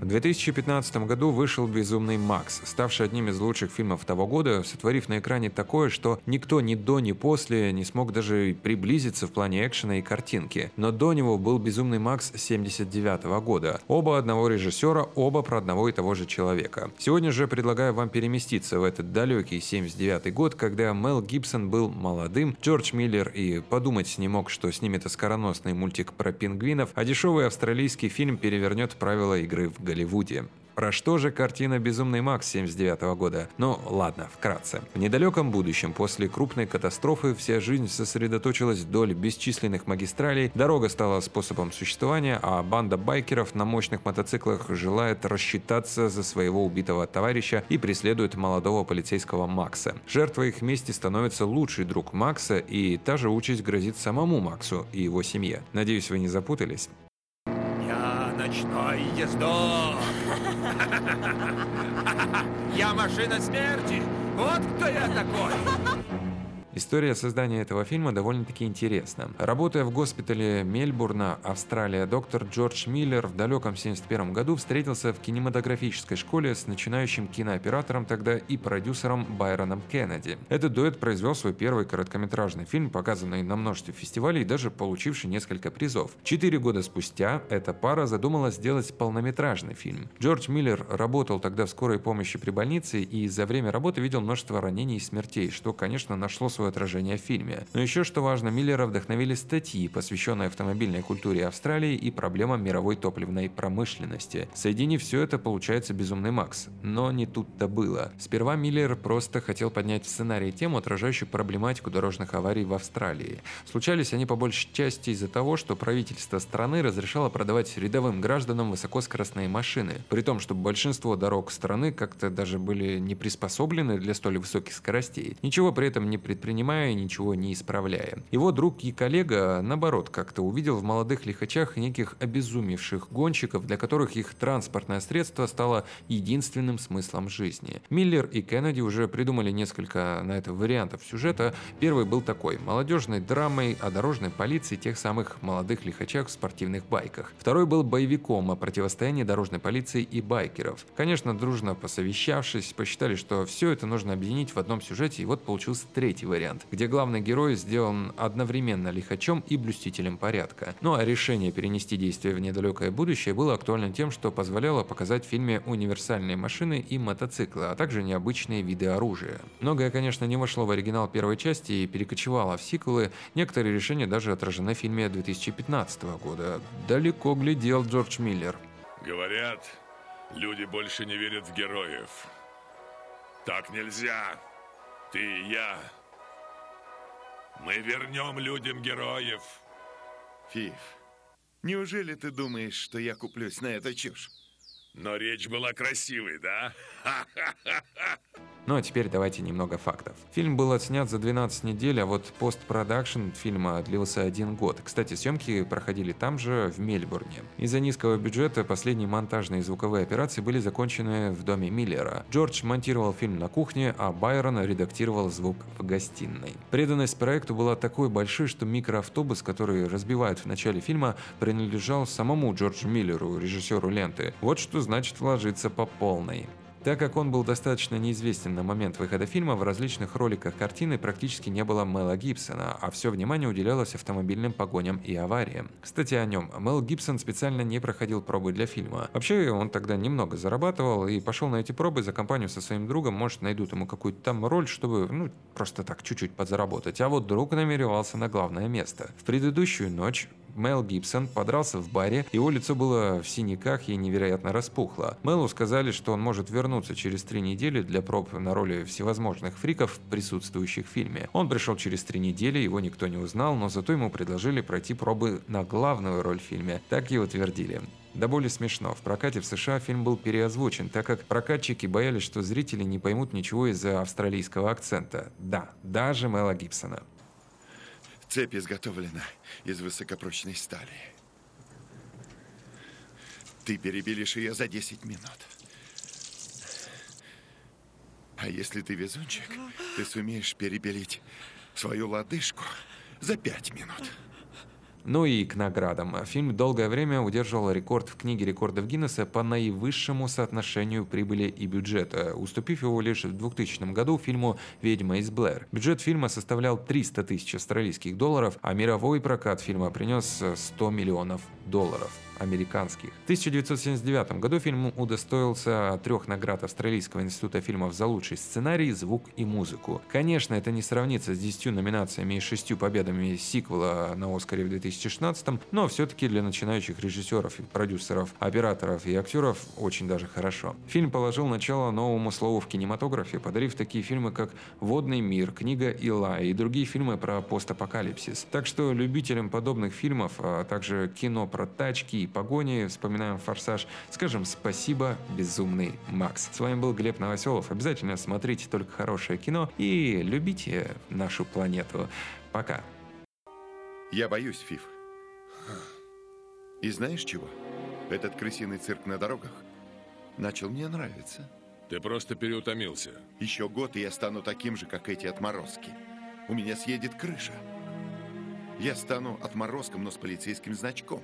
В 2015 году вышел «Безумный Макс», ставший одним из лучших фильмов того года, сотворив на экране такое, что никто ни до, ни после не смог даже приблизиться в плане экшена и картинки. Но до него был «Безумный Макс» 79 года. Оба одного режиссера, оба про одного и того же человека. Сегодня же предлагаю вам переместиться в этот далекий 79 год, когда Мел Гибсон был молодым, Джордж Миллер и подумать не мог, что снимет оскароносный мультик про пингвинов, а дешевый австралийский фильм перевернет правила игры в Голливуде. Про что же картина «Безумный Макс» 79 года? Ну, ладно, вкратце. В недалеком будущем, после крупной катастрофы, вся жизнь сосредоточилась вдоль бесчисленных магистралей, дорога стала способом существования, а банда байкеров на мощных мотоциклах желает рассчитаться за своего убитого товарища и преследует молодого полицейского Макса. Жертвой их мести становится лучший друг Макса, и та же участь грозит самому Максу и его семье. Надеюсь, вы не запутались? Ночной ездок. Я машина смерти. Вот кто я такой. История создания этого фильма довольно-таки интересна. Работая в госпитале Мельбурна, Австралия, доктор Джордж Миллер в далеком 71 году встретился в кинематографической школе с начинающим кинооператором тогда и продюсером Байроном Кеннеди. Этот дуэт произвел свой первый короткометражный фильм, показанный на множестве фестивалей и даже получивший несколько призов. Четыре года спустя эта пара задумала сделать полнометражный фильм. Джордж Миллер работал тогда в скорой помощи при больнице и за время работы видел множество ранений и смертей, что, конечно, нашло свое отражение в фильме. Но еще что важно, Миллера вдохновили статьи, посвященные автомобильной культуре Австралии и проблемам мировой топливной промышленности. Соединив все это, получается «Безумный Макс». Но не тут-то было. Сперва Миллер просто хотел поднять в сценарии тему, отражающую проблематику дорожных аварий в Австралии. Случались они по большей части из-за того, что правительство страны разрешало продавать рядовым гражданам высокоскоростные машины, при том, что большинство дорог страны как-то даже были не приспособлены для столь высоких скоростей. Ничего при этом не предпринимали предпринимая, ничего не исправляя. Его друг и коллега, наоборот, как-то увидел в молодых лихачах неких обезумевших гонщиков, для которых их транспортное средство стало единственным смыслом жизни. Миллер и Кеннеди уже придумали несколько на это вариантов сюжета. Первый был такой – молодежной драмой о дорожной полиции тех самых молодых лихачах в спортивных байках. Второй был боевиком о противостоянии дорожной полиции и байкеров. Конечно, дружно посовещавшись, посчитали, что все это нужно объединить в одном сюжете, и вот получился третий вариант вариант, где главный герой сделан одновременно лихачом и блюстителем порядка. Ну а решение перенести действие в недалекое будущее было актуально тем, что позволяло показать в фильме универсальные машины и мотоциклы, а также необычные виды оружия. Многое, конечно, не вошло в оригинал первой части и перекочевало в сиквелы, некоторые решения даже отражены в фильме 2015 года. Далеко глядел Джордж Миллер. Говорят, люди больше не верят в героев. Так нельзя. Ты и я мы вернем людям героев. Фиф, неужели ты думаешь, что я куплюсь на эту чушь? Но речь была красивой, да? Ну а теперь давайте немного фактов. Фильм был отснят за 12 недель, а вот постпродакшн фильма длился один год. Кстати, съемки проходили там же, в Мельбурне. Из-за низкого бюджета последние монтажные и звуковые операции были закончены в доме Миллера. Джордж монтировал фильм на кухне, а Байрон редактировал звук в гостиной. Преданность проекту была такой большой, что микроавтобус, который разбивают в начале фильма, принадлежал самому Джорджу Миллеру, режиссеру ленты. Вот что значит вложиться по полной. Так как он был достаточно неизвестен на момент выхода фильма, в различных роликах картины практически не было Мела Гибсона, а все внимание уделялось автомобильным погоням и авариям. Кстати, о нем. Мел Гибсон специально не проходил пробы для фильма. Вообще, он тогда немного зарабатывал и пошел на эти пробы за компанию со своим другом, может, найдут ему какую-то там роль, чтобы, ну, просто так чуть-чуть подзаработать. А вот друг намеревался на главное место. В предыдущую ночь Мел Гибсон подрался в баре, его лицо было в синяках и невероятно распухло. Мелу сказали, что он может вернуться через три недели для проб на роли всевозможных фриков, присутствующих в фильме. Он пришел через три недели, его никто не узнал, но зато ему предложили пройти пробы на главную роль в фильме. Так его твердили. Да более смешно. В прокате в США фильм был переозвучен, так как прокатчики боялись, что зрители не поймут ничего из-за австралийского акцента. Да, даже Мела Гибсона. Цепь изготовлена из высокопрочной стали. Ты перебелишь ее за 10 минут. А если ты везунчик, ты сумеешь перебелить свою лодыжку за 5 минут. Ну и к наградам. Фильм долгое время удерживал рекорд в книге рекордов Гиннесса по наивысшему соотношению прибыли и бюджета, уступив его лишь в 2000 году фильму «Ведьма из Блэр». Бюджет фильма составлял 300 тысяч австралийских долларов, а мировой прокат фильма принес 100 миллионов долларов американских. В 1979 году фильм удостоился трех наград Австралийского института фильмов за лучший сценарий, звук и музыку. Конечно, это не сравнится с 10 номинациями и шестью победами сиквела на Оскаре в 2016, но все-таки для начинающих режиссеров, продюсеров, операторов и актеров очень даже хорошо. Фильм положил начало новому слову в кинематографе, подарив такие фильмы, как «Водный мир», «Книга Илая» и другие фильмы про постапокалипсис. Так что любителям подобных фильмов, а также кино про тачки и погони, вспоминаем «Форсаж», скажем спасибо, безумный Макс. С вами был Глеб Новоселов. Обязательно смотрите только хорошее кино и любите нашу планету. Пока. Я боюсь, Фиф. И знаешь чего? Этот крысиный цирк на дорогах начал мне нравиться. Ты просто переутомился. Еще год, и я стану таким же, как эти отморозки. У меня съедет крыша. Я стану отморозком, но с полицейским значком.